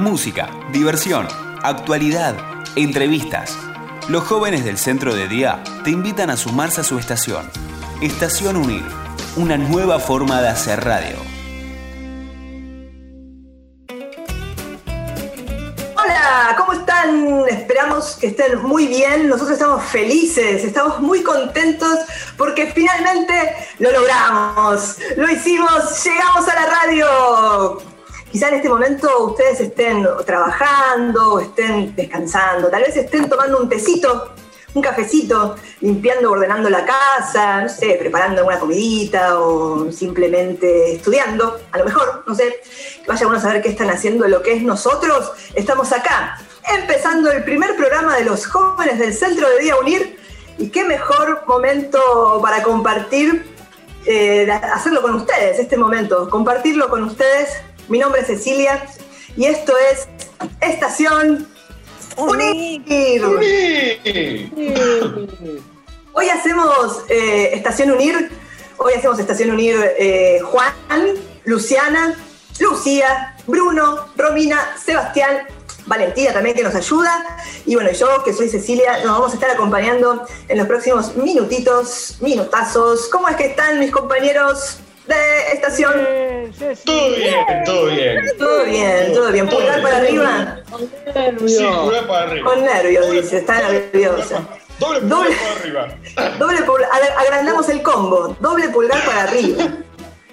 Música, diversión, actualidad, entrevistas. Los jóvenes del centro de día te invitan a sumarse a su estación. Estación Unir, una nueva forma de hacer radio. Hola, ¿cómo están? Esperamos que estén muy bien. Nosotros estamos felices, estamos muy contentos porque finalmente lo logramos. Lo hicimos, llegamos a la radio. Quizá en este momento ustedes estén trabajando estén descansando, tal vez estén tomando un tecito, un cafecito, limpiando, ordenando la casa, no sé, preparando alguna comidita o simplemente estudiando, a lo mejor, no sé, que vaya uno a saber qué están haciendo lo que es nosotros. Estamos acá, empezando el primer programa de los jóvenes del Centro de Día Unir. Y qué mejor momento para compartir, eh, hacerlo con ustedes, este momento, compartirlo con ustedes mi nombre es Cecilia y esto es Estación Unir. Hoy hacemos eh, Estación Unir, hoy hacemos Estación Unir eh, Juan, Luciana, Lucía, Bruno, Romina, Sebastián, Valentina también que nos ayuda. Y bueno, yo que soy Cecilia, nos vamos a estar acompañando en los próximos minutitos, minutazos. ¿Cómo es que están mis compañeros? De estación. Todo bien, todo bien. Todo bien, todo bien. Pulgar para arriba. Sí, pulgar para arriba. Con nervios, dice, está nerviosa. Doble pulgar para arriba. Doble pulgar, agrandamos el combo. Doble pulgar para arriba.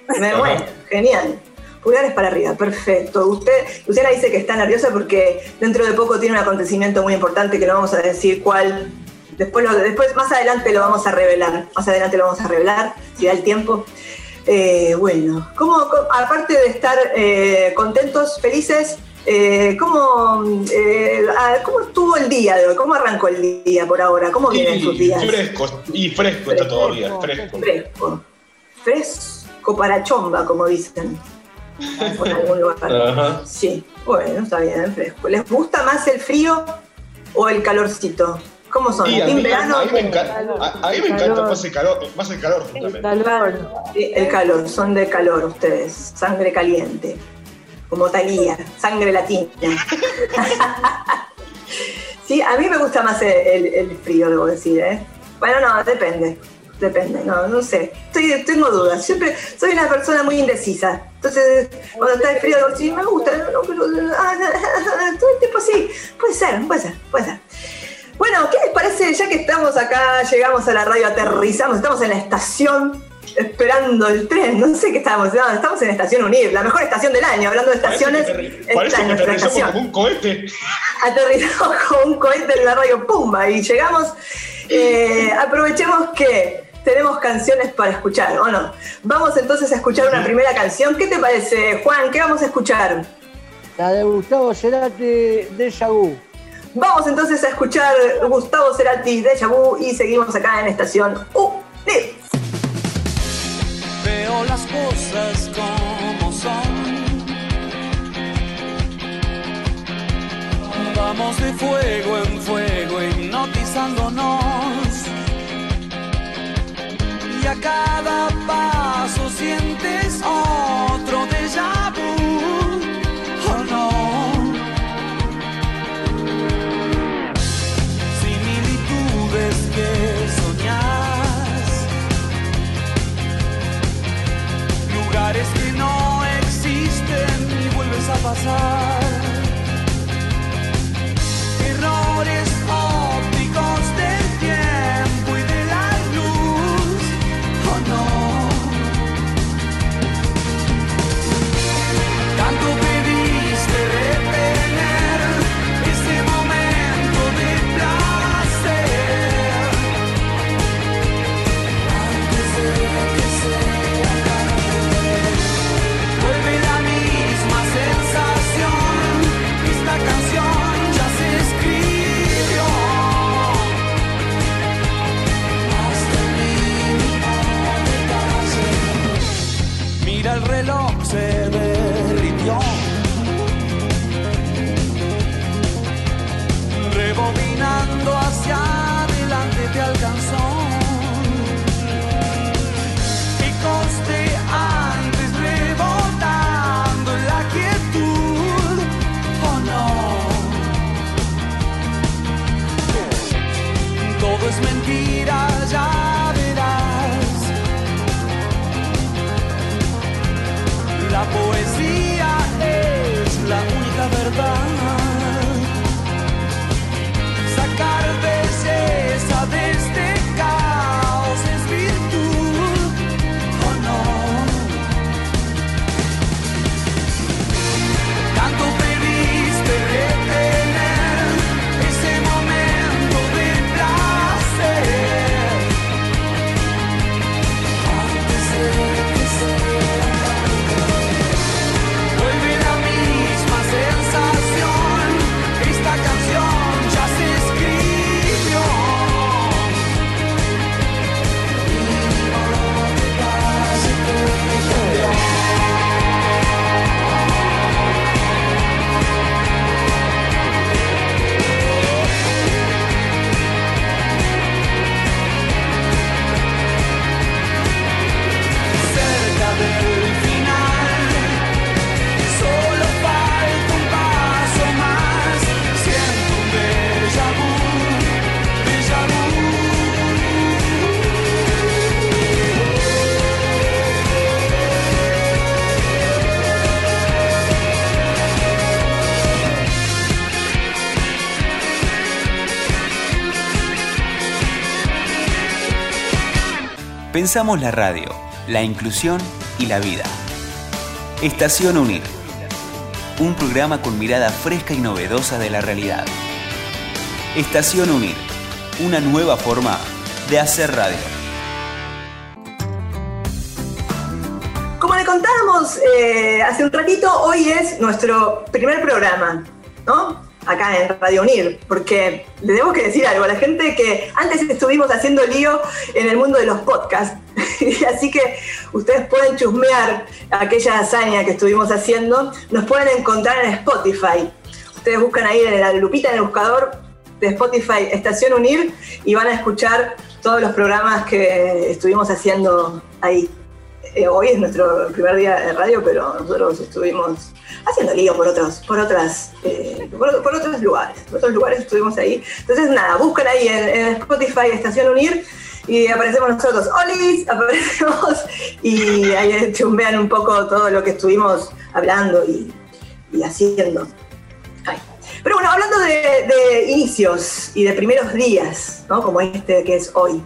Me bueno, genial. Pulgares para arriba, perfecto. Usted, Luciana dice que está nerviosa porque dentro de poco tiene un acontecimiento muy importante que no vamos a decir cuál. Después, después más adelante lo vamos a revelar. Más adelante lo vamos a revelar, si da el tiempo. Eh, bueno, ¿cómo, aparte de estar eh, contentos, felices, eh, ¿cómo, ¿cómo estuvo el día de hoy? ¿Cómo arrancó el día por ahora? ¿Cómo vienen sus días? Fresco, y fresco, está todavía, fresco. Fresco. Fresco para chomba, como dicen. En algún lugar. Sí, bueno, está bien, fresco. ¿Les gusta más el frío o el calorcito? ¿Cómo son? a, mí, verano? A mí me, encanta, más el calor, más el calor El calor. el calor, son de calor ustedes, sangre caliente, como Talía, sangre latina. sí, a mí me gusta más el, frío, debo decir, ¿eh? Bueno, no, depende, depende, no, no sé. Estoy, tengo dudas, siempre soy una persona muy indecisa. Entonces, cuando está el frío, digo, sí, me gusta, no, pero ah, todo el tiempo sí, puede ser, puede ser, puede ser. Bueno, ¿qué les parece? Ya que estamos acá, llegamos a la radio, aterrizamos, estamos en la estación esperando el tren, no sé qué estamos, no, estamos en Estación Unir, la mejor estación del año, hablando de estaciones. Parece que, aterrizamos como un cohete. Aterrizamos como un cohete en la radio Pumba y llegamos. Eh, aprovechemos que tenemos canciones para escuchar, ¿o no? Vamos entonces a escuchar una primera canción. ¿Qué te parece, Juan? ¿Qué vamos a escuchar? La de Gustavo Cerati de Yagú. Vamos entonces a escuchar Gustavo Cerati de Vu y seguimos acá en Estación U. Veo las cosas como son. Vamos de fuego en fuego hipnotizándonos. Y a cada paso sientes otro déjà pasar, errores el reloj. Pensamos la radio, la inclusión y la vida. Estación Unir. Un programa con mirada fresca y novedosa de la realidad. Estación Unir. Una nueva forma de hacer radio. Como le contábamos eh, hace un ratito, hoy es nuestro primer programa, ¿no? Acá en Radio Unir, porque le debo que decir algo a la gente que antes estuvimos haciendo lío en el mundo de los podcasts, así que ustedes pueden chusmear aquella hazaña que estuvimos haciendo, nos pueden encontrar en Spotify. Ustedes buscan ahí en la lupita en el buscador de Spotify Estación Unir y van a escuchar todos los programas que estuvimos haciendo ahí. Eh, hoy es nuestro primer día de radio, pero nosotros estuvimos haciendo lío por otros, por otras, eh, por, por otros lugares. Por otros lugares estuvimos ahí. Entonces, nada, buscan ahí en, en Spotify Estación Unir y aparecemos nosotros, ¡Olis! Aparecemos y ahí chumbean un poco todo lo que estuvimos hablando y, y haciendo. Ay. Pero bueno, hablando de, de inicios y de primeros días, ¿no? como este que es hoy,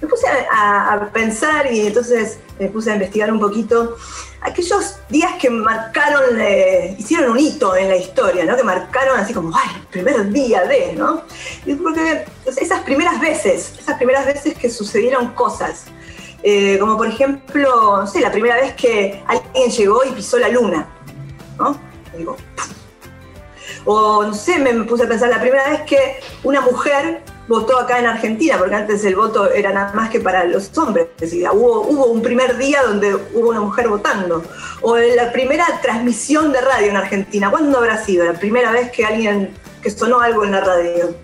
me puse a, a pensar y entonces me puse a investigar un poquito aquellos días que marcaron, eh, hicieron un hito en la historia, ¿no? Que marcaron así como, ay, el primer día de, ¿no? Y porque esas primeras veces, esas primeras veces que sucedieron cosas, eh, como por ejemplo, no sé, la primera vez que alguien llegó y pisó la luna, ¿no? Y digo, o no sé, me puse a pensar la primera vez que una mujer votó acá en Argentina, porque antes el voto era nada más que para los hombres. Es decir, hubo, hubo un primer día donde hubo una mujer votando. O la primera transmisión de radio en Argentina. ¿Cuándo habrá sido? La primera vez que alguien, que sonó algo en la radio.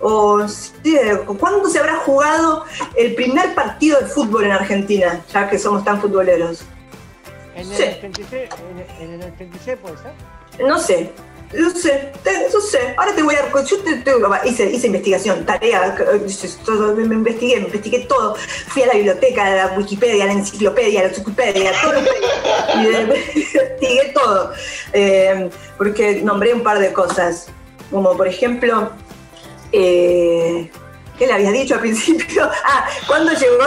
O ¿cuándo se habrá jugado el primer partido de fútbol en Argentina? Ya que somos tan futboleros. ¿En el, Sí. 86, en, el- en el 86 puede ser? No sé, no sé, te- no sé. Ahora te voy a. Yo te, te- hice, hice investigación, tarea, eh, me, investigué, me investigué todo. Fui a la biblioteca, a la Wikipedia, a la enciclopedia, a la Wikipedia, todo. y eh, investigué todo. Eh, porque nombré un par de cosas. Como por ejemplo. ¿Qué le habías dicho al principio? Ah, ¿cuándo llegó,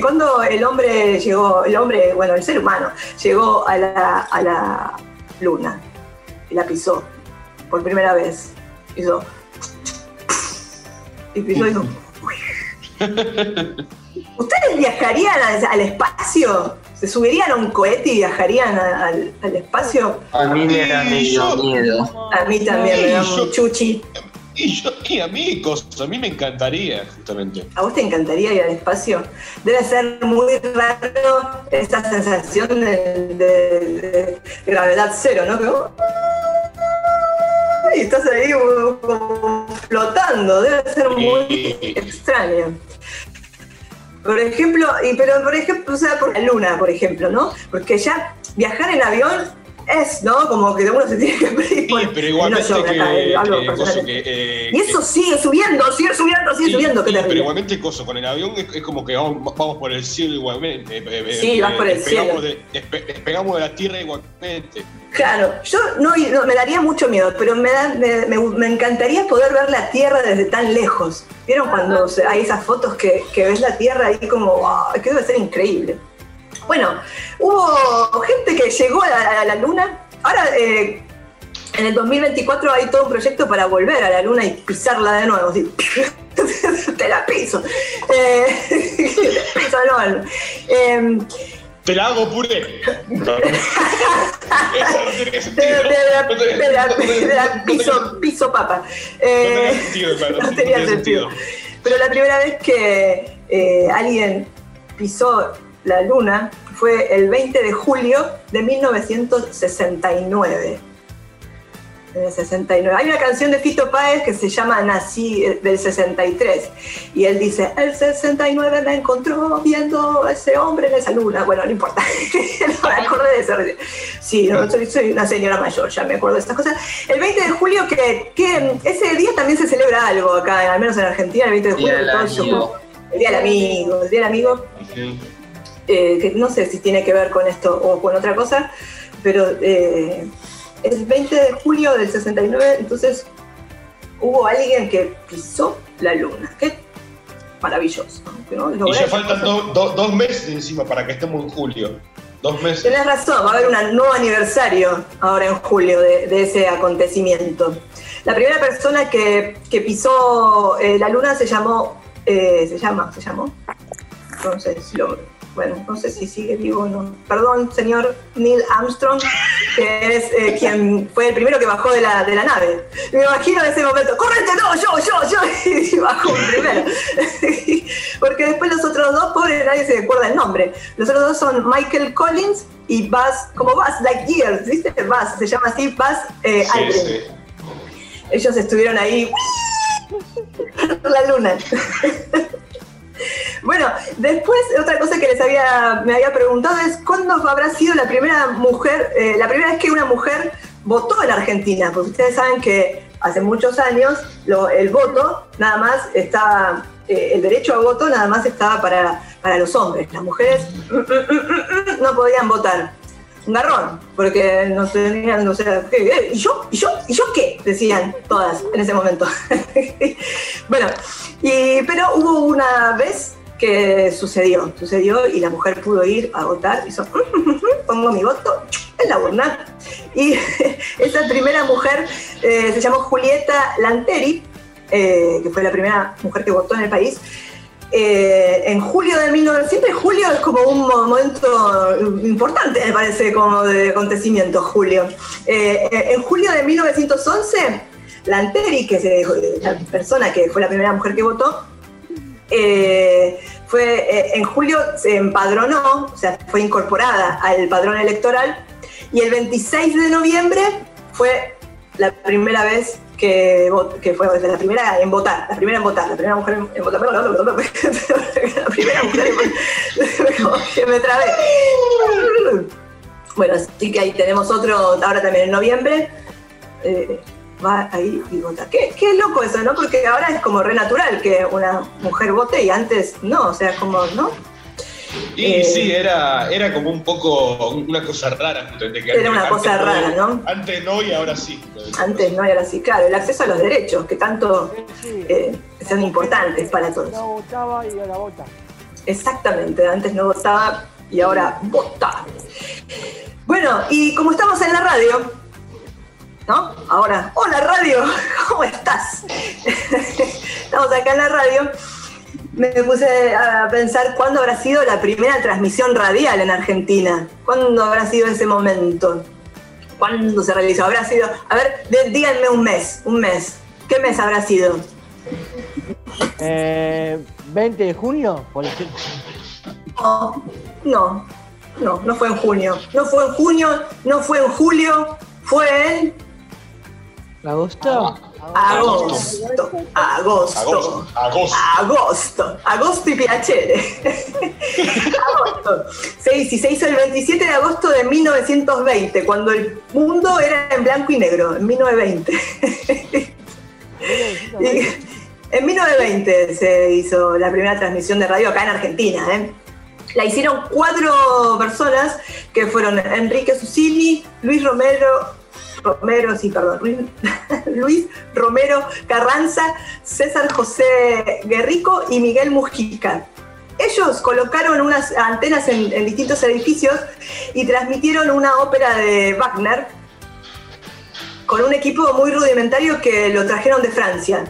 cuándo el hombre llegó, el hombre, bueno, el ser humano, llegó a la, a la luna y la pisó por primera vez? Hizo. Y pisó y hizo. ¿Ustedes viajarían al, al espacio? ¿Se subirían a un cohete y viajarían a- al, al espacio? A mí me da medio miedo. A mí también me da un chuchi. Y yo, y a mí, cosas, a mí me encantaría, justamente. ¿A vos te encantaría ir al espacio? Debe ser muy raro esa sensación de, de- de gravedad cero, ¿no? Y estás ahí como, como flotando, debe ser muy extraño. Por ejemplo, y, pero por ejemplo, o sea, por la luna, por ejemplo, ¿no? Porque ya viajar en avión es, ¿no? Como que uno se tiene que pedir. Sí, pero igualmente no yo, que, acá, eh, hablo que- personalmente. coso que, eh, y eso sigue subiendo, sigue subiendo, sigue Sí, subiendo, sí, pero igualmente coso, con el avión es, es como que vamos, vamos por el cielo igualmente. eh, eh, Sí, vas por el cielo. De, despe- despegamos de la tierra igualmente. Claro, yo no, no, me daría mucho miedo, pero me, da- me, me- me encantaría poder ver la Tierra desde tan lejos. ¿Vieron cuando hay esas fotos que, que ves la Tierra ahí como, wow, que debe ser increíble? Bueno, hubo gente que llegó a la, a la Luna. Ahora, eh, en el 2024 hay todo un proyecto para volver a la Luna y pisarla de nuevo. así. Te la piso. Eh, te piso nuevo. Eh, Te la hago puré. No de la, No no no piso, piso papa. no Eh, tenía sentido, claro, no tenía sentido. Pero la primera vez que eh, alguien pisó la luna fue el 20 de julio de 1969. En el 69. Hay una canción de Fito Páez que se llama Nací eh, del 63 y él dice, el 69 me encontró viendo a ese hombre en esa luna. Bueno, no importa, no me acordé de eso. Sí, no, soy, soy una señora mayor, ya me acuerdo de estas cosas. El 20 de julio, que, que ese día también se celebra algo acá, al menos en Argentina, el 20 de julio. Día del todo se- amigo. el Día del Amigo, el Día del Amigo. Eh, que no sé si tiene que ver con esto o con otra cosa, pero eh, el 20 de julio del 69, entonces hubo alguien que pisó la luna. ¿Qué maravilloso. ¿no? Y ya faltan cosas. do- do- dos meses encima para que estemos en julio. Dos meses. Tenés razón, va a haber un nuevo aniversario ahora en julio de, de ese acontecimiento. La primera persona que, que pisó eh, la luna se llamó, eh, se llama, se llamó, no sé si lo, bueno, no sé si sigue vivo o no. Perdón, señor Neil Armstrong, que es eh, quien fue el primero que bajó de la, de la nave. Me imagino en ese momento, ¡correte! No, yo, yo, yo, y bajó primero. Porque después los otros dos, pobres, nadie se acuerda el nombre. Los otros dos son Michael Collins y Buzz, como Buzz Lightyear, ¿viste? Buzz, se llama así, Buzz eh, Sí, Aldrin. sí. Ellos estuvieron ahí la luna. Bueno, después otra cosa que les había me había preguntado es cuándo habrá sido la primera mujer, eh, la primera vez que una mujer votó en Argentina, porque ustedes saben que hace muchos años el voto nada más estaba, eh, el derecho a voto nada más estaba para, para los hombres, las mujeres no podían votar. Un garrón, porque no tenían, o sea, ¿qué? Eh, ¿y yo? ¿y yo? ¿y yo qué? Decían todas en ese momento. bueno, pero hubo una vez que sucedió, sucedió y la mujer pudo ir a votar, hizo, pongo mi voto en la urna. Y esa primera mujer eh, se llamó Julieta Lanteri, eh, que fue la primera mujer que votó en el país. Eh, en julio de 1900, siempre julio es como un momento importante, me parece, como de acontecimiento, julio. Eh, en julio de 1911, Lanteri, que es eh, la persona que fue la primera mujer que votó, eh, fue, eh, en julio se empadronó, o sea, fue incorporada al padrón electoral, y el 26 de noviembre fue la primera vez que, que fue la primera en votar, la primera en votar, la primera mujer en, votar, la primera mujer en que me trabé. Bueno, así que ahí tenemos otro, ahora también en noviembre, eh, va ahí y vota. Qué, qué loco eso, ¿no? Porque ahora es como re natural que una mujer vote y antes no, o sea, como, ¿no? Y Eh, sí, era, era como un poco una cosa rara. justamente, que Era antes- una cosa rara, ¿no? Antes no y ahora sí. Antes no era así, claro, el acceso a los derechos, que tanto eh, son importantes para todos. No votaba y ahora vota. Exactamente, antes no votaba y ahora vota. Bueno, y como estamos en la radio, ¿no? Ahora, hola radio, ¿cómo estás? estamos acá en la radio. Me puse a pensar cuándo habrá sido la primera transmisión radial en Argentina. ¿Cuándo habrá sido ese momento? ¿Cuándo se realizó? Habrá sido, a ver, de- díganme un mes, un mes. ¿Qué mes habrá sido? Eh, 20 de junio, por ejemplo. No, no, no, no fue en junio. No fue en junio, no fue en julio, fue en ¿Agosto? Agosto. Agosto. Agosto. Agosto. Agosto, agosto y Piacere. agosto. Sí, sí, se hizo el 27 de agosto de 1920, cuando el mundo era en blanco y negro, en 1920. Y en 1920 se hizo la primera transmisión de radio acá en Argentina. ¿eh? La hicieron cuatro personas que fueron Enrique Susini, Luis Romero, Romero, sí, perdón, Luis, Romero Carranza, César José Guerrico y Miguel Mujica. Ellos colocaron unas antenas en, en distintos edificios y transmitieron una ópera de Wagner con un equipo muy rudimentario que lo trajeron de Francia.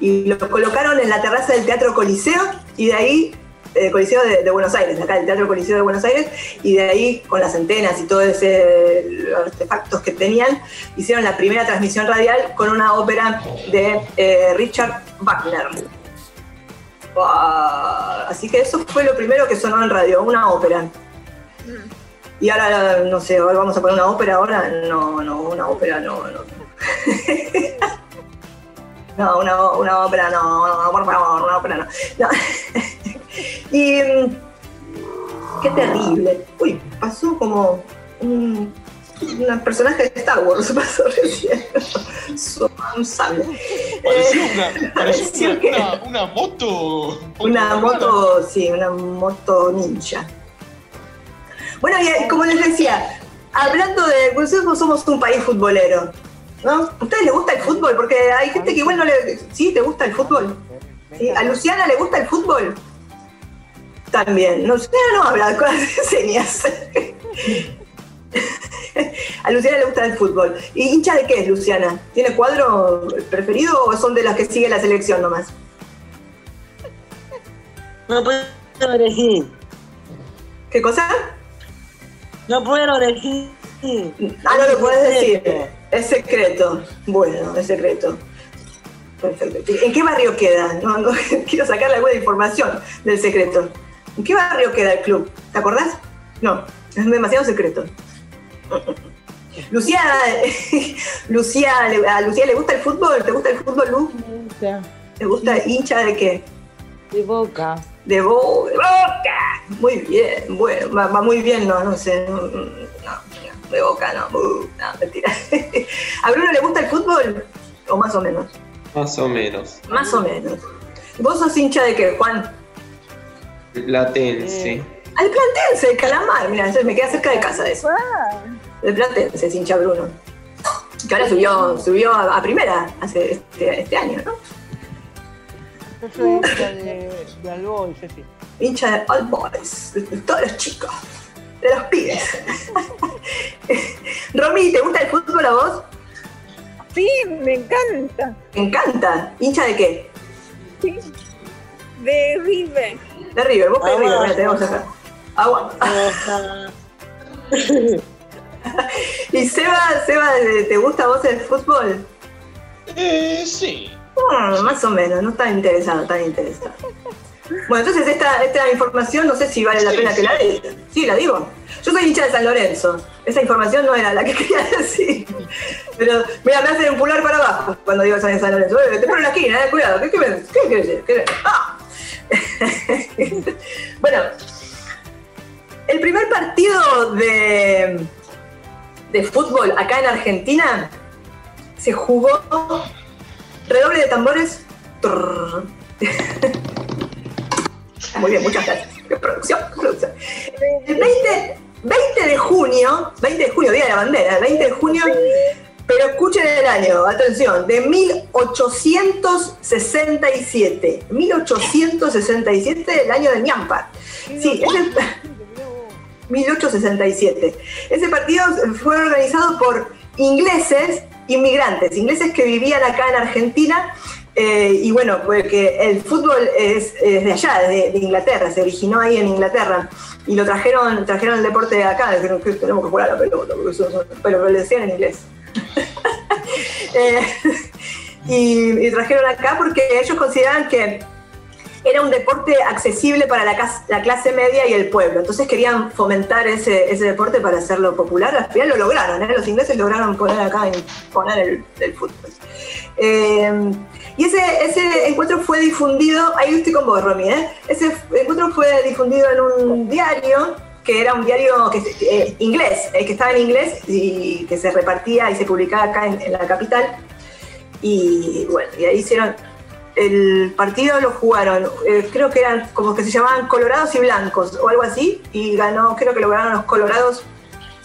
Y lo colocaron en la terraza del Teatro Coliseo y de ahí, eh, Coliseo de, de Buenos Aires, acá el Teatro Coliseo de Buenos Aires, y de ahí con las antenas y todos esos artefactos que tenían, hicieron la primera transmisión radial con una ópera de eh, Richard Wagner. Así que eso fue lo primero que sonó en radio, una ópera. Y ahora, no sé, ahora vamos a poner una ópera ahora. No, no, una ópera no, no. No, una, una ópera no, no, por favor, una ópera no. no. y mm, qué terrible. Uy, pasó como un, un personaje de Star Wars, pasó recién. Un sable. Parecía Eh, una, parecía una, que- una, una moto. una rara. moto, sí, una moto ninja. Bueno, y eh, como les decía, hablando de. Nosotros somos un país futbolero, ¿no? ¿A ustedes les gusta el fútbol? Porque hay gente que igual no le. ¿Sí? ¿Te gusta el fútbol? ¿Sí? ¿A Luciana le gusta el fútbol? También. Luciana no habla con señas. A Luciana le gusta el fútbol. ¿Y hincha de qué es Luciana? ¿Tiene cuadro preferido o son de las que sigue la selección nomás? No puedo elegir. ¿Qué cosa? No puedo elegir. Ah, no lo puedes decir. Es secreto. Bueno, es secreto. Perfecto. ¿En qué barrio queda? No, no, quiero sacarle alguna información del secreto. ¿En qué barrio queda el club? ¿Te acordás? No, es demasiado secreto. Lucía, Lucía, ¿a Lucía le gusta el fútbol? ¿Te gusta el fútbol, Lu? Me gusta. ¿Te gusta hincha de qué? De boca. De, Bo- de Boca. Muy bien, bueno, va, va muy bien, no, no sé. De Boca no, uh, no, mentira. ¿A Bruno le gusta el fútbol? ¿O más o menos? Más o menos. Más o menos. ¿Vos sos hincha de qué, Juan? Latense. Al Platense, el Calamar, mira, me queda cerca de casa eso. Ah, El Platense es hincha Bruno. Que ahora subió, subió a, a primera hace este, este año, ¿no? Yo soy hincha de, de Alboy, Ceci. hincha de All Boys, de, de todos los chicos, de los pibes. Romy, ¿te gusta el fútbol a vos? sí, me encanta. Me encanta. ¿Hincha de qué? Sí. De River. De River, vos de. River, mira, tenemos acá. Agua. ¿Y Seba, Seba, te gusta a vos el fútbol? Eh, sí. Mm, más o menos, no tan interesado, tan interesado. Bueno, entonces esta, esta información no sé si vale la Sí, pena que sí. la diga. Sí, la digo. Yo soy hincha de San Lorenzo. Esa información no era la que quería decir. Pero, mira, me hacen un pulgar para abajo cuando digo San San Lorenzo. Te ponen la esquina, eh, cuidado. ¿Qué, qué, me- qué decir? ¿Qué- ah. bueno, el primer partido de, de fútbol acá en Argentina se jugó Redoble de tambores. Muy bien, muchas gracias. Producción, producción. El 20, 20 de junio, 20 de junio, Día de la Bandera, 20 de junio, pero escuchen el año, atención, de 1867. 1867, el año de Ñampa. Sí, ese, 1867. Ese partido fue organizado por ingleses inmigrantes, ingleses que vivían acá en Argentina. Eh, y bueno, porque el fútbol es, de allá, de, Inglaterra, se originó ahí en Inglaterra. Y lo trajeron, trajeron el deporte de acá, dijeron que tenemos que jugar la pelota, pero lo decían en inglés. Eh, y, trajeron acá porque ellos consideraban que era un deporte accesible para la, clase media y el pueblo. Entonces querían fomentar ese, deporte para hacerlo popular. Al final lo lograron, ¿eh? los ingleses lograron poner acá, poner el, el fútbol. Y ese, ese encuentro fue difundido, ahí estoy con vos, Romy, ¿eh? ese encuentro fue difundido en un diario que era un diario que, eh, inglés, eh, que estaba en inglés y que se repartía y se publicaba acá en, en la capital. Y bueno, y ahí hicieron el partido lo jugaron, eh, creo que eran como que se llamaban colorados y blancos o algo así, y ganó, creo que lo ganaron los colorados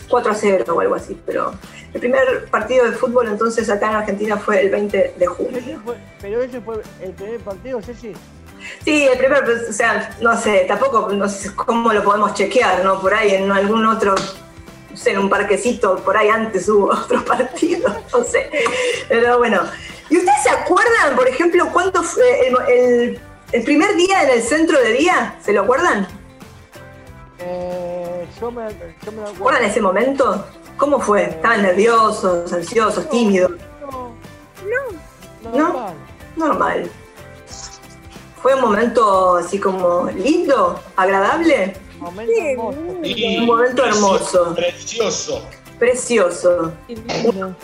4 a 0 o algo así, pero el primer partido de fútbol entonces acá en Argentina fue el 20 de junio. Ese fue- pero ese fue el primer partido, Ceci. Sí, el primer, pues, o sea, no sé, tampoco no sé cómo lo podemos chequear, ¿no? Por ahí en algún otro, no sé, en un parquecito, por ahí antes hubo otro partido, no sé. Pero bueno. ¿Y ustedes se acuerdan, por ejemplo, cuánto fue el, el- el primer día en el centro de día? ¿Se lo acuerdan? Eh, yo me, yo me acuerdo. ¿Recuerdan ese momento? ¿Cómo fue? ¿Estaban nerviosos, ansiosos, tímidos? No. ¿No? Normal. Normal. ¿Fue un momento así como lindo, agradable? Momento Sí, hermoso. Un momento hermoso. Precioso. Precioso.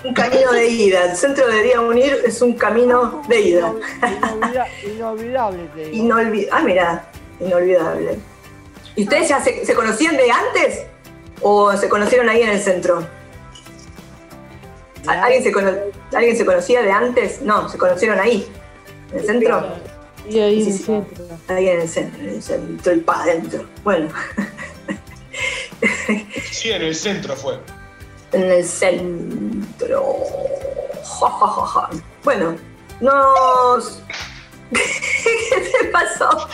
Un camino de ida. El centro de Día Unir es un camino de ida. Inolvida- inolvidable, te digo. Ah, mira, inolvidable. ¿Y ustedes ya se, se conocían de antes? ¿O se conocieron ahí en el centro? ¿Al- ¿Alguien se, cono- ¿Alguien se conocía de antes? No, se conocieron ahí. ¿En el centro? Y ahí Sí, en el sí. centro. Ahí en el centro, en el centro y para adentro. Bueno, Sí, en el centro fue. en el centro. Ja, ja, ja, ja. Bueno, nos. ¿Qué pasó?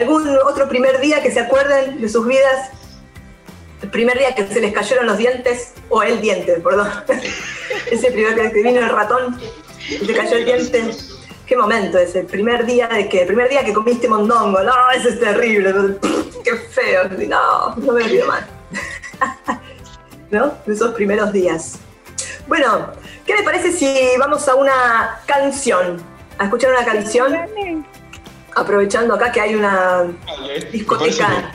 ¿Algún otro primer día que se acuerden de sus vidas? El primer día que se les cayeron los dientes, o el diente, perdón. Ese primer día que vino el ratón y te cayó el diente. Qué momento ese, el primer día de que, el primer día que comiste mondongo, no, eso es terrible, qué feo, no, no me olvido más. ¿No? Esos primeros días. Bueno, ¿qué les parece si vamos a una canción? A escuchar una canción, aprovechando acá que hay una discoteca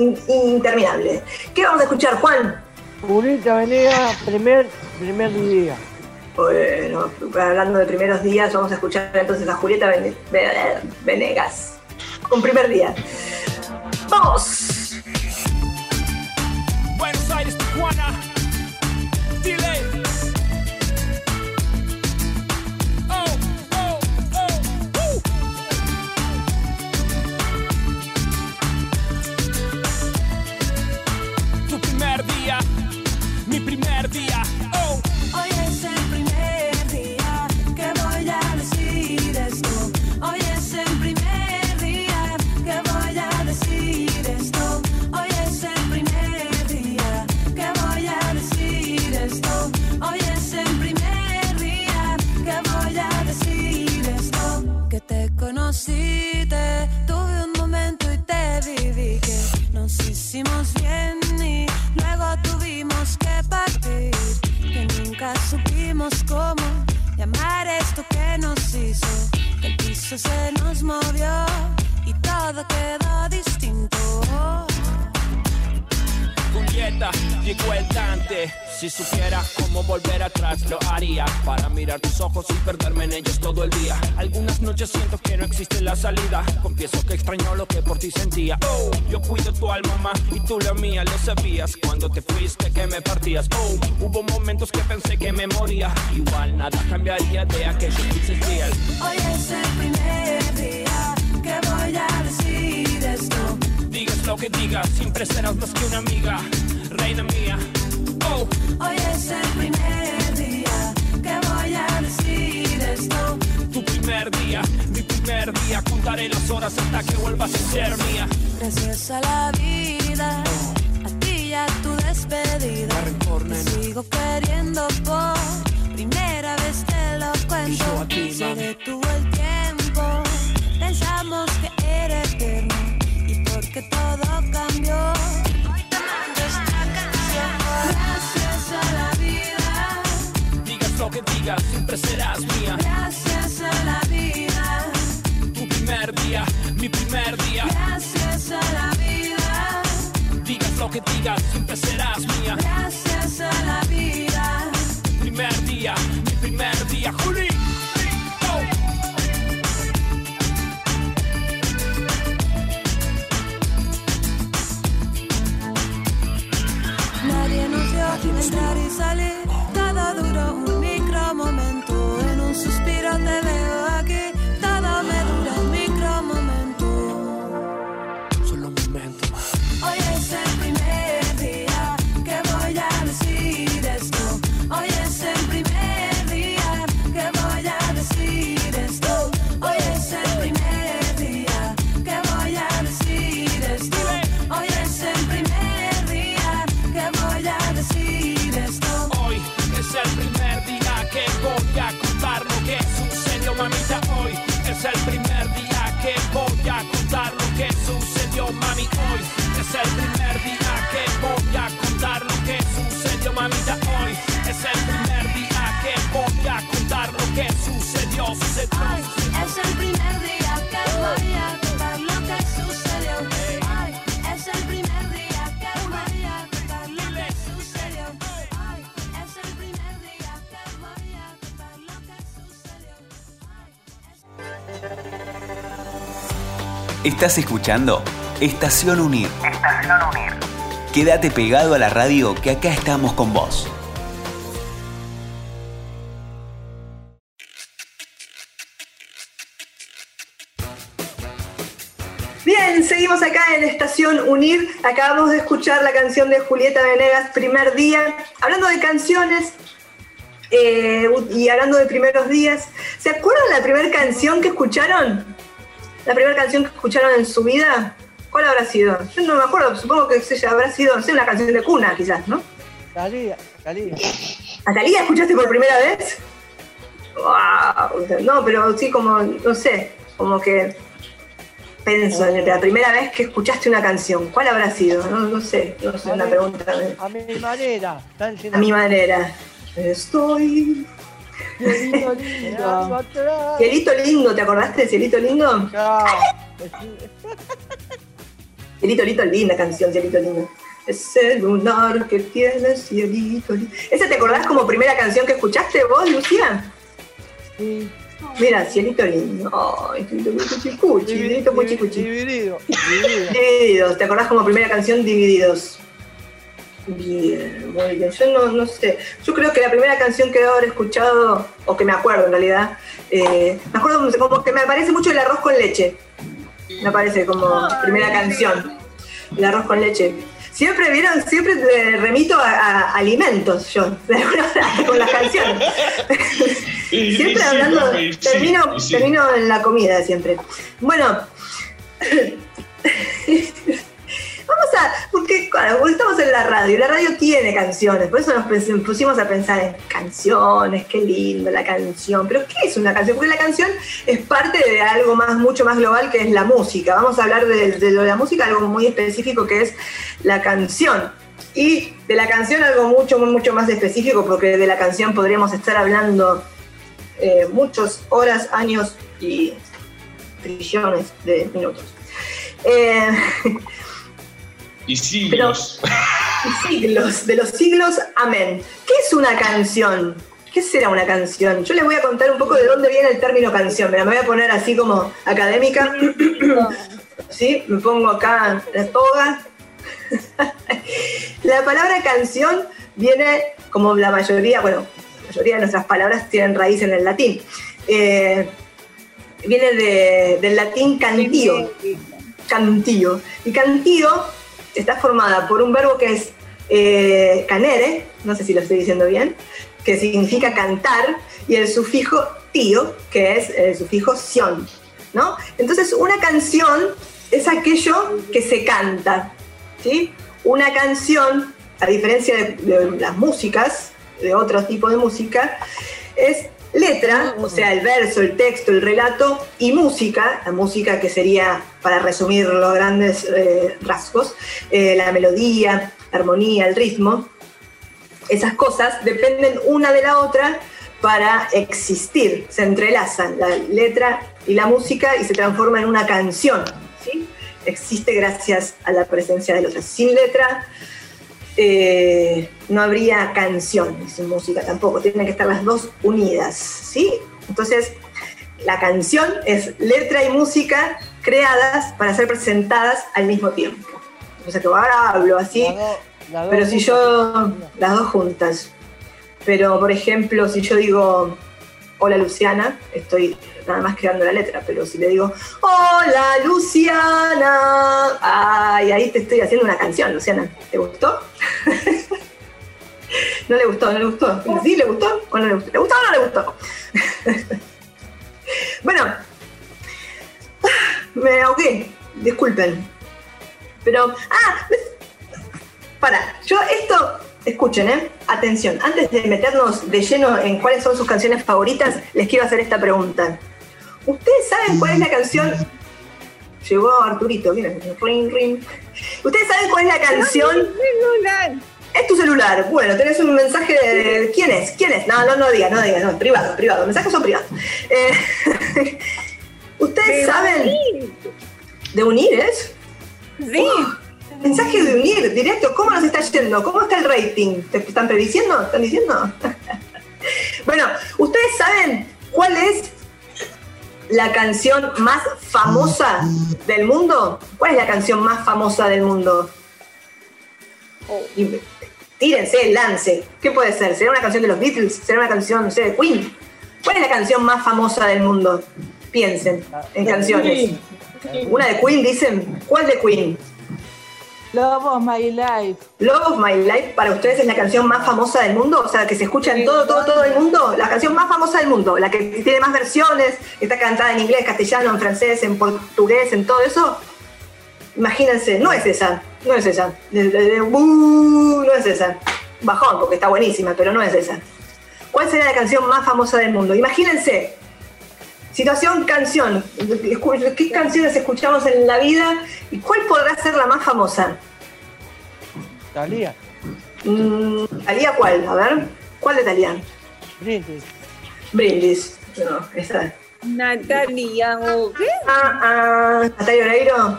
in- interminable. ¿Qué vamos a escuchar, Juan? Julieta Venegas, primer, primer día. Bueno, hablando de primeros días, vamos a escuchar entonces a Julieta Vene- Ve- Venegas. Un primer día. ¡Vamos! Buenos Aires, Tijuana. Primer día, mi primer día. Oh. Hoy es el primer día que voy a decir esto. Hoy es el primer día que voy a decir esto. Hoy es el primer día que voy a decir esto. Hoy es el primer día que voy a decir esto. Que te conocí, te tuve un momento y te viví que nos hicimos que nos hizo. Que el piso se llegó el Dante. Si supiera cómo volver atrás, lo haría. Para mirar tus ojos y perderme en ellos todo el día. Algunas noches siento que no existe la salida. Confieso que extraño lo que por ti sentía. Oh, yo cuido tu alma, mamá, y tú la mía. Lo sabías cuando te fuiste que me partías. Oh, hubo momentos que pensé que me moría. Igual nada cambiaría de aquellos dulces días. Hoy es el primer día que voy a decir esto. Digas lo que digas, siempre serás más que una amiga, reina mía. Oh, Hoy es el primer día que voy a decir esto. tu primer día, mi primer día. Contaré las horas hasta que vuelvas a ser mía. Gracias a la vida, a ti y a tu despedida. Te sigo queriendo por primera vez te lo cuento. yo a ti, Se detuvo el tiempo, pensamos que era eterno y porque todo cambió. Digas, siempre serás mía. gracias a la vida, Tu primer día, mi primer día. gracias a la vida. Digas lo que digas, siempre serás mía. Gracias a la vida. Primer día, mi primer día. Juli. Nadie nos dio entrar y salir. Es el primer día que voy a contar lo que sucedió, mamita. Hoy es el primer día que voy a contar lo que sucedió, sucedió. Ay, es el primer día que voy a contar lo que sucedió. Ay, es el primer día que voy a contar lo que sucedió. Ay, es el primer día que voy a contar lo que sucedió. Estás escuchando Estación Unir. Quédate pegado a la radio que acá estamos con vos. Bien, seguimos acá en Estación Unir. Acabamos de escuchar la canción de Julieta Venegas, Primer Día. Hablando de canciones, Eh, y hablando de primeros días, ¿se acuerdan la primera canción que escucharon? ¿La primera canción que escucharon en su vida? ¿Cuál habrá sido? Yo no me acuerdo, supongo que habrá sido, no sé, una canción de cuna quizás, ¿no? Talía, Talía. ¿A Thalía escuchaste por primera vez? Wow. No, pero sí como, no sé, como que pienso en la primera vez que escuchaste una canción. ¿Cuál habrá sido? No, no sé, no sé, una pregunta A mi manera. A mi manera. Estoy. Cielito lindo. Cielito lindo, ¿te acordaste de Cielito lindo? Ya. Cielito lindo, linda canción, Cielito lindo. Ese lunar que tiene cielito lindo. ¿Esa te acordás como primera canción que escuchaste vos, Lucía? Sí. Mira, Cielito lindo. Ay, Cielito Cuchicuchi, Cielito Cuchicuchi. Dividido. Dividido. Divididos, ¿te acordás como primera canción Divididos? Bien, muy bien. Yo no, no sé. Yo creo que la primera canción que debo haber escuchado, o que me acuerdo en realidad, eh, me acuerdo como que me parece mucho el arroz con leche. Me parece como primera canción. El arroz con leche. Siempre, ¿vieron? Siempre te remito a, a alimentos yo, de alguna manera, con las canciones. Siempre hablando, termino, termino en la comida siempre. Bueno, vamos a, porque estamos en la radio, y la radio tiene canciones, por eso nos pusimos a pensar en canciones, qué lindo la canción, pero ¿qué es una canción? Porque la canción es parte de algo más, mucho más global que es la música. Vamos a hablar de, de de la música, algo muy específico que es la canción. Y de la canción algo mucho, mucho más específico, porque de la canción podríamos estar hablando eh, muchas horas, años y trillones de minutos. Eh, Y siglos. y siglos, de los siglos, amén. ¿Qué es una canción? ¿Qué será una canción? Yo les voy a contar un poco de dónde viene el término canción. Mira, me voy a poner así como académica. ¿Sí? Me pongo acá la toga. la palabra canción viene, como la mayoría, bueno, la mayoría de nuestras palabras tienen raíz en el latín. Eh, viene de- del latín cantío. Cantío. Y cantío está formada por un verbo que es eh, canere, no sé si lo estoy diciendo bien, que significa cantar, y el sufijo tío, que es el sufijo sion, ¿no? Entonces, una canción es aquello que se canta, ¿sí? Una canción, a diferencia de, de las músicas, de otro tipo de música, es letra, o sea, el verso, el texto, el relato, y música, la música que sería, para resumir los grandes eh, rasgos, eh, la melodía, la armonía, el ritmo, esas cosas dependen una de la otra para existir, se entrelazan la letra y la música y se transforma en una canción, ¿sí? Existe gracias a la presencia de la otra. Sin letra eh, no habría canción, sin música tampoco, tienen que estar las dos unidas, ¿sí? Entonces, la canción es letra y música creadas para ser presentadas al mismo tiempo. O sea que ahora hablo así, pero si yo, las dos juntas, pero por ejemplo, si yo digo, hola Luciana, estoy nada más creando la letra, pero si le digo, hola Luciana, ay, ahí te estoy haciendo una canción, Luciana, ¿te gustó? no le gustó, no le gustó. ¿Sí le gustó o no le gustó? ¿Le gustó o no le gustó? bueno, me ahogué, disculpen. Pero, ah, para, yo esto, escuchen, ¿eh? Atención, antes de meternos de lleno en cuáles son sus canciones favoritas, les quiero hacer esta pregunta. ¿Ustedes saben cuál es la canción? Llegó Arturito, miren, ring, ring. ¿Ustedes saben cuál es la canción? celular. Es tu celular. Bueno, tenés un mensaje de. ¿Quién es? ¿Quién es? No, no, no digas, no digas, no, privado, privado. Mensajes son privados. Eh, ¿Ustedes saben de unir es? Sí. Mensaje de unir, directo. ¿Cómo nos está yendo? ¿Cómo está el rating? ¿Te están prediciendo? ¿Están diciendo? bueno, ¿ustedes saben cuál es la canción más famosa del mundo? ¿Cuál es la canción más famosa del mundo? Y- Tírense, lance. ¿Qué puede ser? ¿Será una canción de los Beatles? ¿Será una canción, no sé, de Queen? ¿Cuál es la canción más famosa del mundo? Piensen en canciones. Una de Queen, dicen. ¿Cuál de Queen? Love of My Life. Love of My Life para ustedes es la canción más famosa del mundo, o sea, que se escucha en todo, todo, todo el mundo, la canción más famosa del mundo, la que tiene más versiones, está cantada en inglés, castellano, en francés, en portugués, en todo eso. Imagínense, no es esa, no es esa. Uh, no es esa. Bajón, porque está buenísima, pero no es esa. ¿Cuál sería la canción más famosa del mundo? Imagínense, situación, canción. ¿Qué canciones escuchamos en la vida y cuál podrá ser la más famosa? Talía. Mm, ¿Talía cuál? A ver, ¿cuál de Talía? Brindis. Brindis. No, esa. Natalia, ¿o qué? Ah, ah. Natalia Oreiro.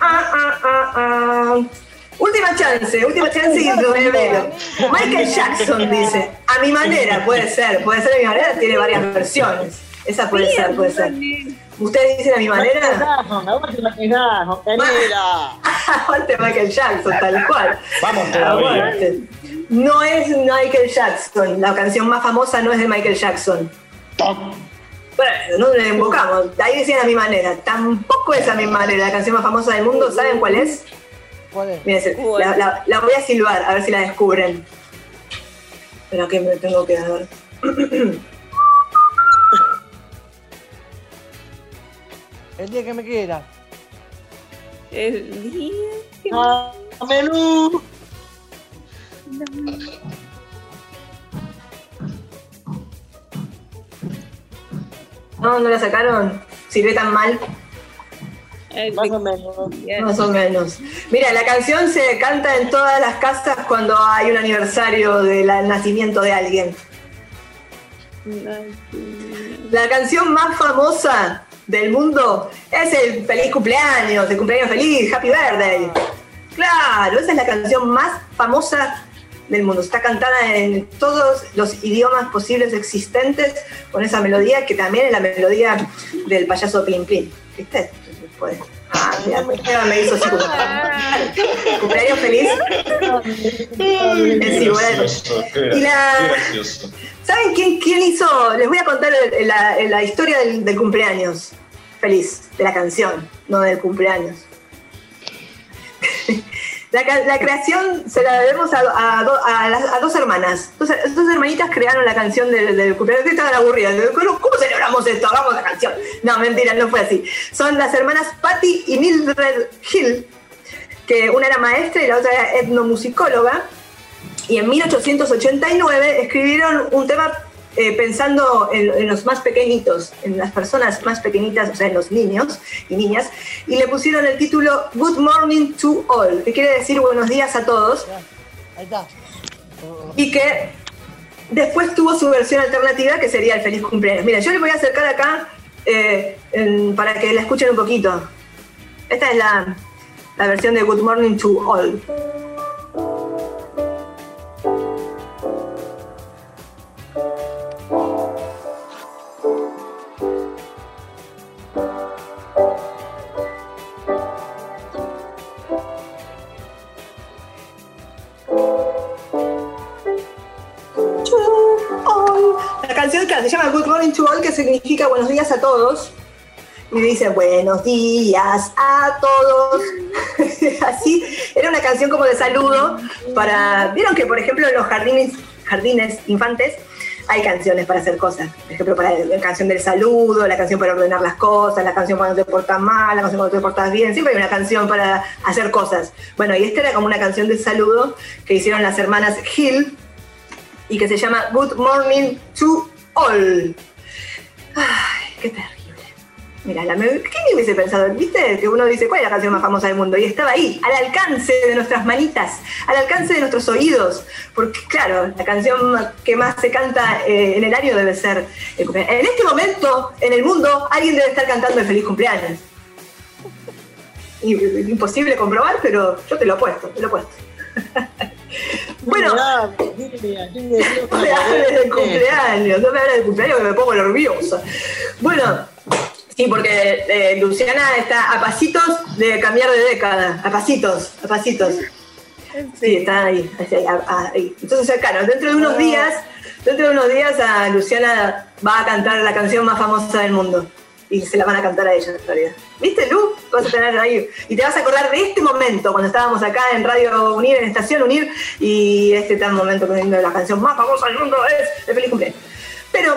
Ah, ah, ah, ah. Última chance, última chance y revelo. Michael Jackson dice, a mi manera, puede ser, puede ser a mi manera, tiene varias versiones. Esa puede ser, puede ser. ¿Ustedes dicen a mi manera? Aguante Michael Jackson. Aguante Michael Jackson, tal cual. Vamos todavía. Aguante. No es Michael Jackson, la canción más famosa no es de Michael Jackson. Bueno, no le invocamos, ahí decían a mi manera. Tampoco es a mi manera, la canción más famosa del mundo, ¿saben cuál es? ¿Cuál es? Miren, se- la, la- la voy a silbar, a ver si la descubren. Pero que me tengo que dar. El día que me quiera. El día que Ah, menú. No, no la sacaron. Sirve tan mal. Más o menos. Más o menos. Mira, la canción se canta en todas las casas cuando hay un aniversario del nacimiento de alguien. La canción más famosa del mundo es el feliz cumpleaños, el cumpleaños feliz, Happy Birthday. Claro, esa es la canción más famosa del mundo. Está cantada en todos los idiomas posibles existentes con esa melodía que también es la melodía del payaso Plim Plim. ¿Viste? Ah, mira, Esteban me hizo así como, cumpleaños feliz. Y la-. ¿Saben quién, quién hizo? Les voy a contar la, la historia del, del cumpleaños feliz, de la canción, no del cumpleaños. La, creación se la debemos a, a dos hermanas. Dos, dos hermanitas crearon la canción del, del cumpleaños. que Estaban aburridas. ¿Cómo, ¿Cómo celebramos esto? Hagamos la canción. No, mentira, no fue así. Son las hermanas Patty y Mildred Hill, que una era maestra y la otra era etnomusicóloga. Y en 1889 escribieron un tema eh, pensando en, en los más pequeñitos, en las personas más pequeñitas, o sea, en los niños y niñas, y le pusieron el título Good Morning to All, que quiere decir buenos días a todos, Ahí está. y que después tuvo su versión alternativa, que sería el feliz cumpleaños. Mira, yo les voy a acercar acá eh, en- para que la escuchen un poquito. Esta es la, la versión de Good Morning to All. Se llama Good Morning to All, que significa buenos días a todos. Y dice buenos días a todos. Así, era una canción como de saludo para. Vieron que, por ejemplo, en los jardines, jardines infantes hay canciones para hacer cosas. Por ejemplo, para la canción del saludo, la canción para ordenar las cosas, la canción cuando te portas mal, la canción cuando te portas bien. Siempre hay una canción para hacer cosas. Bueno, y esta era como una canción de saludo que hicieron las hermanas Hill y que se llama Good Morning to Ay, qué terrible. Mira, la me- ¿quién hubiese pensado? ¿Viste? Que uno dice, ¿cuál es la canción más famosa del mundo? Y estaba ahí, al alcance de nuestras manitas, al alcance de nuestros oídos. Porque, claro, la canción que más se canta eh, en el año debe ser cumpleaños. En este momento, en el mundo, alguien debe estar cantando el feliz cumpleaños. Y- Imposible comprobar, pero yo te lo apuesto, te lo apuesto. Bueno. No me hables, del cumpleaños, no me hables del cumpleaños que me pongo nerviosa. Bueno, sí, porque eh, Luciana está a pasitos de cambiar de década, a pasitos, a pasitos. Sí, está ahí, ahí, ahí. Entonces, claro, dentro de unos días, dentro de unos días a Luciana va a cantar la canción más famosa del mundo. Y se la van a cantar a ella en realidad. ¿Viste, Lu? Vas a tener ahí. Y te vas a acordar de este momento, cuando estábamos acá en Radio Unir, en Estación Unir, y este tan momento que la canción más famosa del mundo es de Feliz Cumpleaños. Pero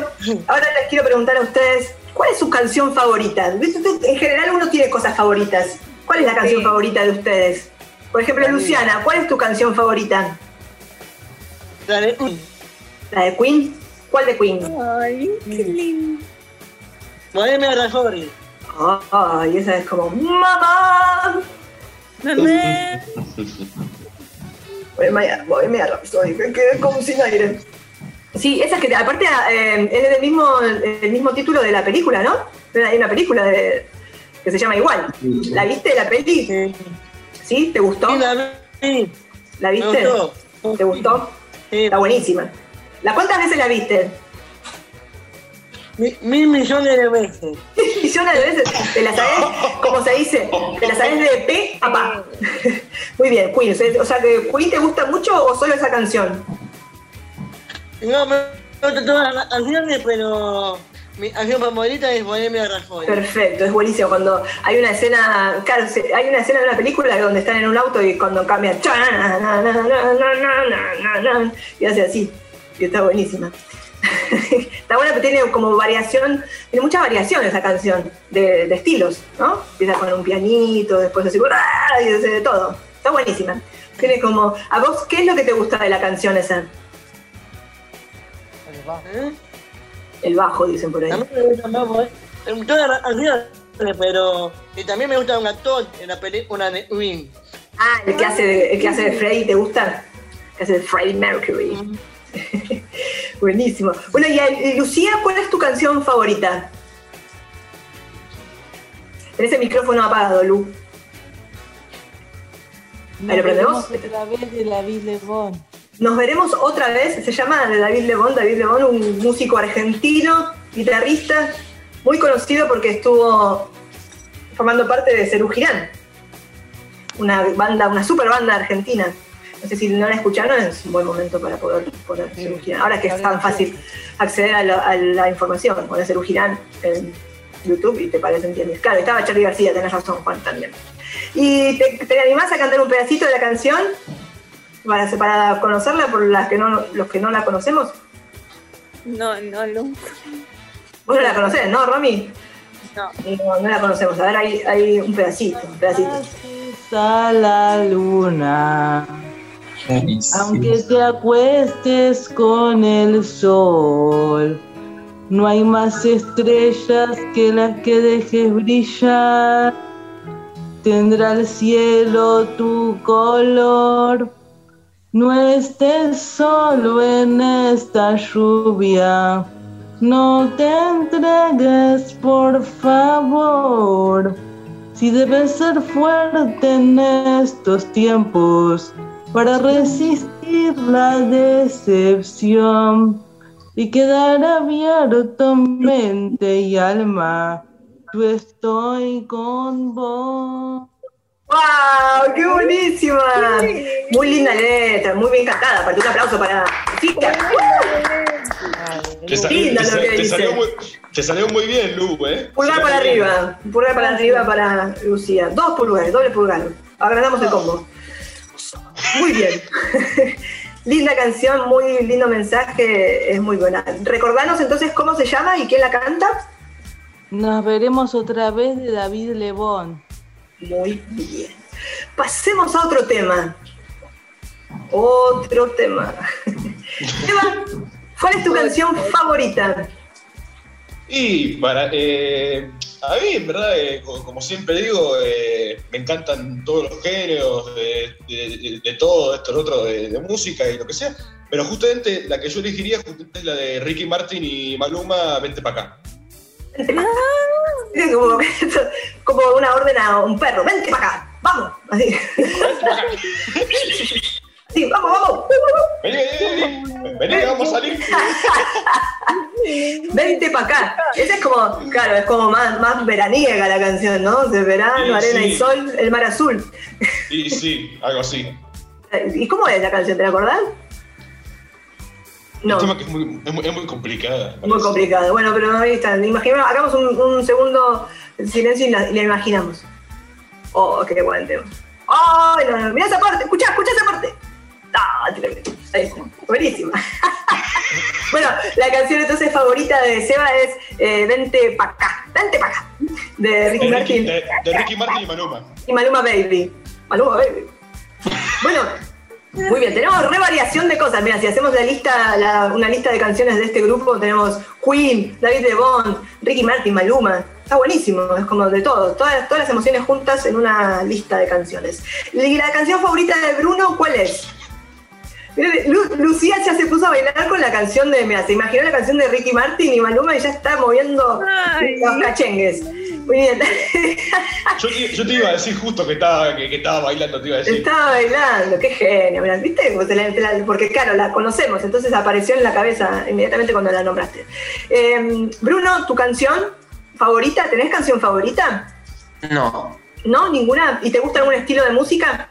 ahora les quiero preguntar a ustedes, ¿cuál es su canción favorita? En general uno tiene cosas favoritas. ¿Cuál es la canción Sí. favorita de ustedes? Por ejemplo, Luciana, ¿cuál es tu canción favorita? Dale, uy, ¿La de Queen? ¿Cuál de Queen? Ay, qué lindo. Bohemia Rhapsody. Ay, esa es como ¡Mamá! Mamá. Bohemia, Bohemia Rhapsody, me quedé como sin aire. Sí, esa que aparte eh, es del mismo, el mismo título de la película, ¿no? Hay una película de- que se llama igual. ¿La viste la peli? Sí, ¿Sí? ¿Te gustó? Sí, la vi. ¿La Me viste? gustó. ¿Te gustó? Sí. Está buenísima. ¿La cuántas veces la viste? Mi- Mil millones de veces. Millones de veces. ¿Te la sabes? Como se dice, ¿te la sabes de P a Pa? Muy bien, Queen. O sea, que ¿Queen te gusta mucho o solo esa canción? No, me gustan todas las canciones, pero mi canción favorita es Bohemia Rhapsody. Perfecto, es buenísimo cuando hay una escena, claro, se- hay una escena de una película donde están en un auto y cuando cambian y hace así, y está buenísima. está buena, pero tiene como variación, tiene mucha variación esa canción de, de estilos, ¿no? Empieza con un pianito, después así, y de todo. Está buenísima. Tiene como, ¿a vos qué es lo que te gusta de la canción esa? ¿Eh? El bajo, dicen por ahí. A mí me gusta todas las canciones, pero y también me gusta un actor en la película de. Ah, el que hace de, el que hace de Freddy, ¿te gusta? El que hace de Freddie Mercury. Buenísimo. Bueno, y eh, Lucía, ¿cuál es tu canción favorita? Tenés el micrófono apagado, Lu. Ahí lo prendemos. otra vez de Bon. Nos veremos otra vez, se llama de David Lebón, David Lebón, un músico argentino, guitarrista, muy conocido porque estuvo formando parte de Cerú Girán, una banda, una super banda argentina. No sé si no la escucharon, es un buen momento para poder poner Cerú Girán. Ahora que es tan fácil acceder a, lo- a la información, Cerú Girán en YouTube y te parece, entiendes. Claro, estaba Charlie García, tenés razón, Juan, también. ¿Y te, te animás a cantar un pedacito de la canción? Para, para conocerla por las que no, los que no la conocemos. No, no, no. Vos no la conocés, ¿no, Romy? No. No, no la conocemos. A ver, hay, hay un pedacito, un pedacito. a la luna. Aunque te acuestes con el sol, no hay más estrellas que las que dejes brillar. Tendrá el cielo tu color. No estés solo en esta lluvia. No te entregues, por favor. Si debes ser fuerte en estos tiempos para resistir la decepción y quedar abierto mente y alma, yo estoy con vos. ¡Wow! ¡Qué buenísima! Muy linda letra, muy bien cantada. Aparte, un aplauso para Fita. Te, salió, te lo sal- que te salió muy, te salió muy bien, Lu, ¿eh? Pulgar para salió arriba, pulgar para arriba para Lucía. Dos pulgares, doble pulgar. Agrandamos el combo. Muy bien. Linda canción, muy lindo mensaje, es muy buena. Recordanos entonces cómo se llama y quién la canta. Nos veremos otra vez de David Lebón. Muy bien. Pasemos a otro tema. Otro tema. Eva, ¿cuál es tu canción favorita? Y para. eh, a mí, en verdad, eh, co- como siempre digo, eh, me encantan todos los géneros, de, de- de- de todo esto, lo otro, de, de música y lo que sea. Pero justamente la que yo elegiría justamente es la de Ricky Martin y Maluma, Vente para acá. Como, como una orden a un perro. Vente para acá. Vamos. Así. Sí, vamos, vamos. Vení, vení, vení, vení, vamos a salir. Vente para acá. Esa es como, claro, es como más, más veraniega la canción, ¿no? De verano, Sí, arena y sol, el mar azul. Y sí, algo así. ¿Y cómo es la canción? ¿Te la acordás? No. Un tema que es muy, es muy, es muy complicada. Muy complicado. Bueno, pero ahí está. Imaginemos, hagamos un, un segundo silencio y la, y la imaginamos. Oh, qué buen tema. ¡Oh! No, no, mirá esa parte, escuchá, escuchá esa parte. Está. Buenísima. bueno, la canción entonces favorita de Seba es eh, Vente pa' acá, Vente pa' acá, de Ricky De Ricky, Martin de, de Ricky Martin y Maluma. y Maluma Baby. Maluma Baby. Bueno, muy bien, tenemos revariación de cosas. Mira, si hacemos la lista, la- una lista de canciones de este grupo, tenemos Queen, David de Bond, Ricky Martin, Maluma. Está buenísimo, es como de todo, todas, todas las emociones juntas en una lista de canciones. ¿Y la canción favorita de Bruno cuál es? Lu- Lucía ya se puso a bailar con la canción de, mira, se imaginó la canción de Ricky Martin y Maluma y ya está moviendo Ay. los cachengues. Muy bien. Yo, te- yo te iba a decir justo que estaba, que, que estaba bailando, te iba a decir. Estaba bailando, qué genio, mirá, ¿viste? Pues porque claro, la conocemos, entonces apareció en la cabeza inmediatamente cuando la nombraste. Eh, Bruno, ¿tu canción favorita? ¿Tenés canción favorita? No, ¿No? ¿Ninguna? ¿Y te gusta algún estilo de música?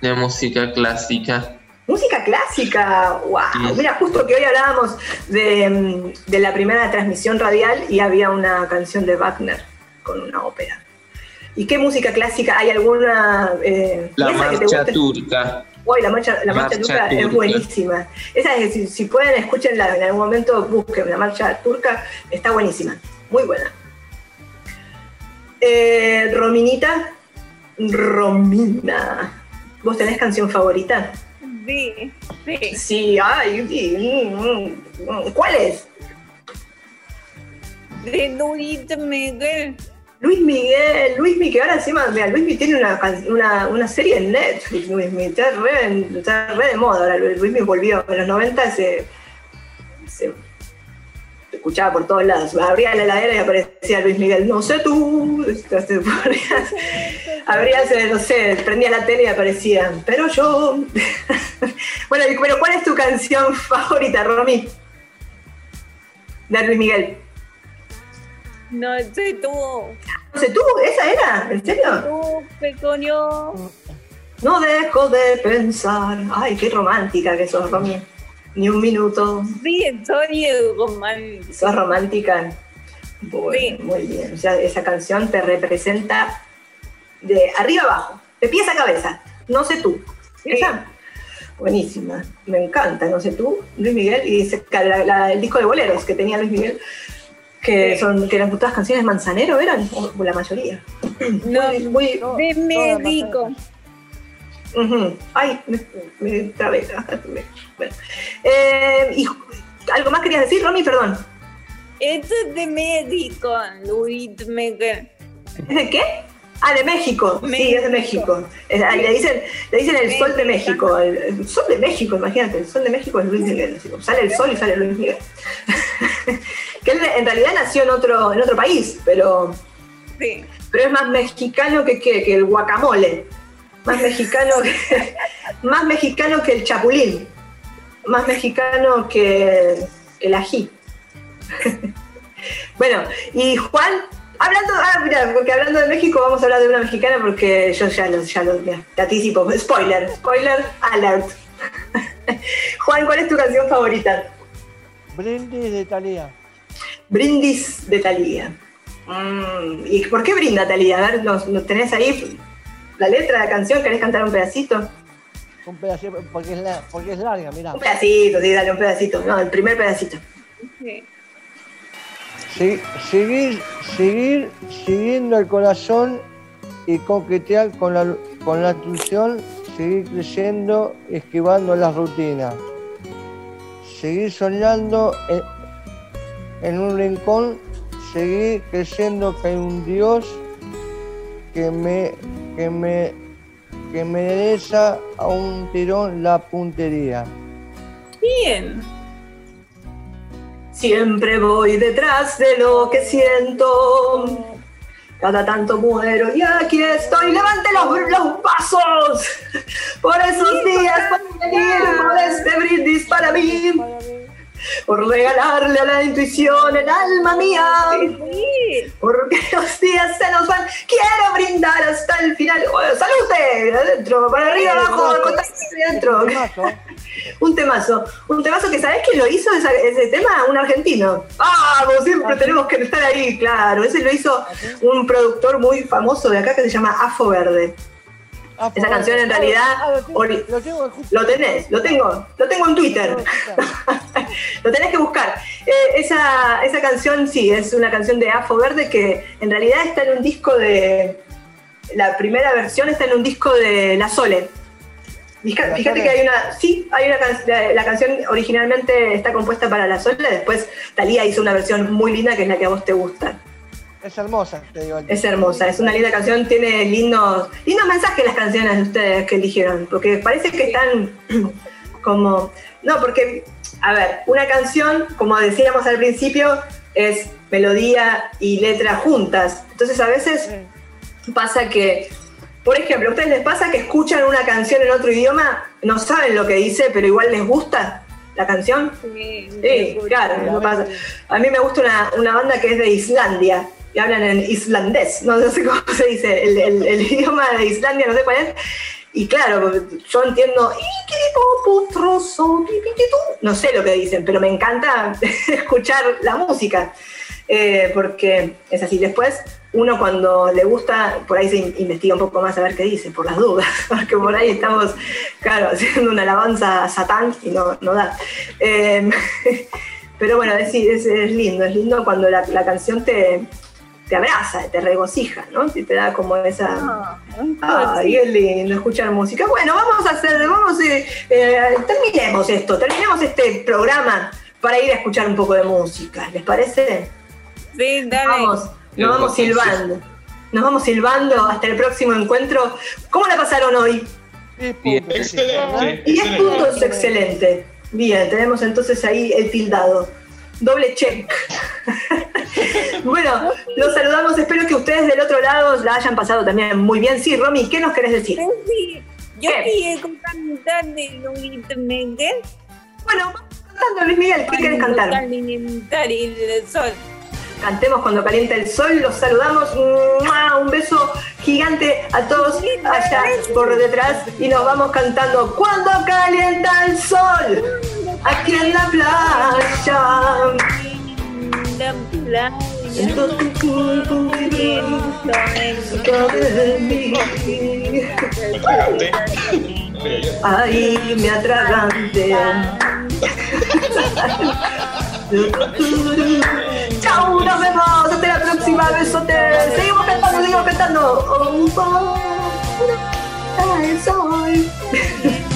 De música clásica. Música clásica, wow. Sí. Mira, justo que hoy hablábamos de, mm, de la primera transmisión radial y había una canción de Wagner con una ópera. ¿Y qué música clásica? ¿Hay alguna eh, La marcha turca. Uy, la marcha, la marcha, Marcha turca, es buenísima. Esa es, si, si pueden, escúchenla en algún momento, busquen la marcha turca, está buenísima, muy buena. Eh, Rominita, Romina, ¿vos tenés canción favorita? Sí, sí. Sí, ay, sí, mm, mm, mm. ¿cuál es? De Luis Miguel. Luis Miguel, Luis Miguel, ahora encima, mira, Luis Miguel tiene una, una, una serie en Netflix, Luis Miguel, está re, en- está re de moda ahora, Luis Miguel volvió, en los 90 se, se, escuchaba por todos lados, abría la heladera y aparecía Luis Miguel, no sé tú, abrías, eh, no sé, prendía la tele y aparecía, pero yo, bueno, pero ¿cuál es tu canción favorita, Romy? De Luis Miguel. No sé tú. No sé tú, ¿esa era? ¿En serio? Tú, pequeño. No dejo de pensar. Ay, qué romántica que sos, Romy. Ni un minuto. Sí, soy romántico. Sos romántica. Bueno, Sí. muy bien. O sea, esa canción te representa de arriba abajo, de pies a cabeza. No sé tú. Esa. Buenísima. Me encanta, no sé tú, Luis Miguel. Y la- la- el disco de boleros que tenía Luis Miguel, que son que eran todas canciones manzanero, eran O la mayoría. No, Muy, de médico. Ujú. Ay, me, me trabé. Bueno. Eh, y ¿Algo más querías decir, Romy? Perdón. Esto es de médico, Luis Miguel. ¿Es de qué? Ah, de México. Sí, es de México. Es- le, dicen, le dicen el sol de México. El, el sol de México, imagínate. El sol de México es Luis Miguel. sale el sol y sale Luis Miguel. que él en realidad nació en otro, en otro país, pero, Sí. pero es más mexicano que, que, que el guacamole. Más mexicano que, más mexicano que el chapulín. Más mexicano que el ají. bueno, y Juan, hablando, ah, mira, porque hablando de México vamos a hablar de una mexicana porque yo ya lo, ya lo mira, te anticipo. Spoiler, spoiler alert. Juan, ¿cuál es tu canción favorita? Brindis de Talía. Brindis de Talía. Mm, ¿Y por qué brinda Talía? A ver, ¿lo, lo tenés ahí? ¿La letra de la canción? ¿Querés cantar un pedacito? Un pedacito, porque es, la- porque es larga, mirá. Un pedacito, sí, dale un pedacito. No, el primer pedacito. sí. Se- seguir, seguir siguiendo el corazón y coquetear con la, con la intuición, seguir creyendo, esquivando las rutinas. Seguir soñando en, en un rincón, seguir creyendo que hay un Dios que me, que me, que me a un tirón la puntería. Bien. Siempre voy detrás de lo que siento. Cada tanto muero y aquí estoy. Levante los, los pasos por esos días, por venir, por este brindis para mí, por regalarle a la intuición el alma mía. Sí. Porque los días se nos van. Quiero brindar hasta el final. Oh, ¡Salute! Adentro, para arriba, abajo, adentro. Un temazo. Un temazo que sabés que lo hizo esa- ese tema un argentino. Ah, como siempre tenemos que estar ahí, claro. Ese lo hizo un productor muy famoso de acá que se llama Afo Verde. Ah, Esa canción en realidad Ah, lo tengo, ori- lo tengo. Lo tenés, lo tengo, lo tengo en Twitter. lo tenés que buscar. Eh, esa, esa canción, sí, es una canción de Afo Verde que en realidad está en un disco de. La primera versión está en un disco de La Sole. Fíjate que hay una. Sí, hay una can- la, la canción originalmente está compuesta para La Sole, después Talía hizo una versión muy linda que es la que a vos te gusta. Es hermosa, te digo. Es hermosa, es una linda canción, tiene lindos, lindos mensajes las canciones de ustedes que eligieron, porque parece que están como. No, porque, a ver, una canción, como decíamos al principio, es melodía y letra juntas. Entonces a veces pasa que, por ejemplo, ¿a ustedes les pasa que escuchan una canción en otro idioma, no saben lo que dice, pero igual les gusta la canción? Sí, Sí, claro, pasa. A mí me gusta una, una banda que es de Islandia hablan en islandés, no, sé cómo se dice, el, idioma de Islandia, no sé cuál es. Y claro, yo entiendo, no sé lo que dicen, pero me encanta escuchar la música, eh, porque es así. Después, uno cuando le gusta, por ahí se in- investiga un poco más a ver qué dice, por las dudas, porque por ahí estamos, claro, haciendo una alabanza a Satán y no, no da. Eh, pero bueno, es lindo, es lindo cuando la, la canción te, te abraza, te regocija, ¿no? Y te da como esa... Ay, es lindo escuchar música. Bueno, vamos a hacer, vamos a, eh, terminemos esto, terminemos este programa para ir a escuchar un poco de música. ¿Les parece? Sí, dale. Vamos, nos vamos silbando. Nos vamos silbando hasta el próximo encuentro. ¿Cómo la pasaron hoy? Excelente. 10 excelente. puntos, excelente. Bien, tenemos entonces ahí el tildado. Doble check. bueno, los saludamos. Espero que ustedes del otro lado la hayan pasado también muy bien. Sí, Romy, ¿qué nos querés decir? Sí, yo quiero cantar de Luis Miguel. Bueno, vamos cantando, Luis Miguel, ¿qué querés cantar? Alimentar y del sol. Cantemos cuando calienta el sol, los saludamos, un beso gigante a todos allá por detrás y nos vamos cantando cuando calienta el sol, aquí en la playa. La playa. Atragante. Ay, ay, ay. Ay, me atragante. Chau, nos vemos. Hasta la próxima. Besote. Seguimos cantando, seguimos cantando. Oh, oh, el sol.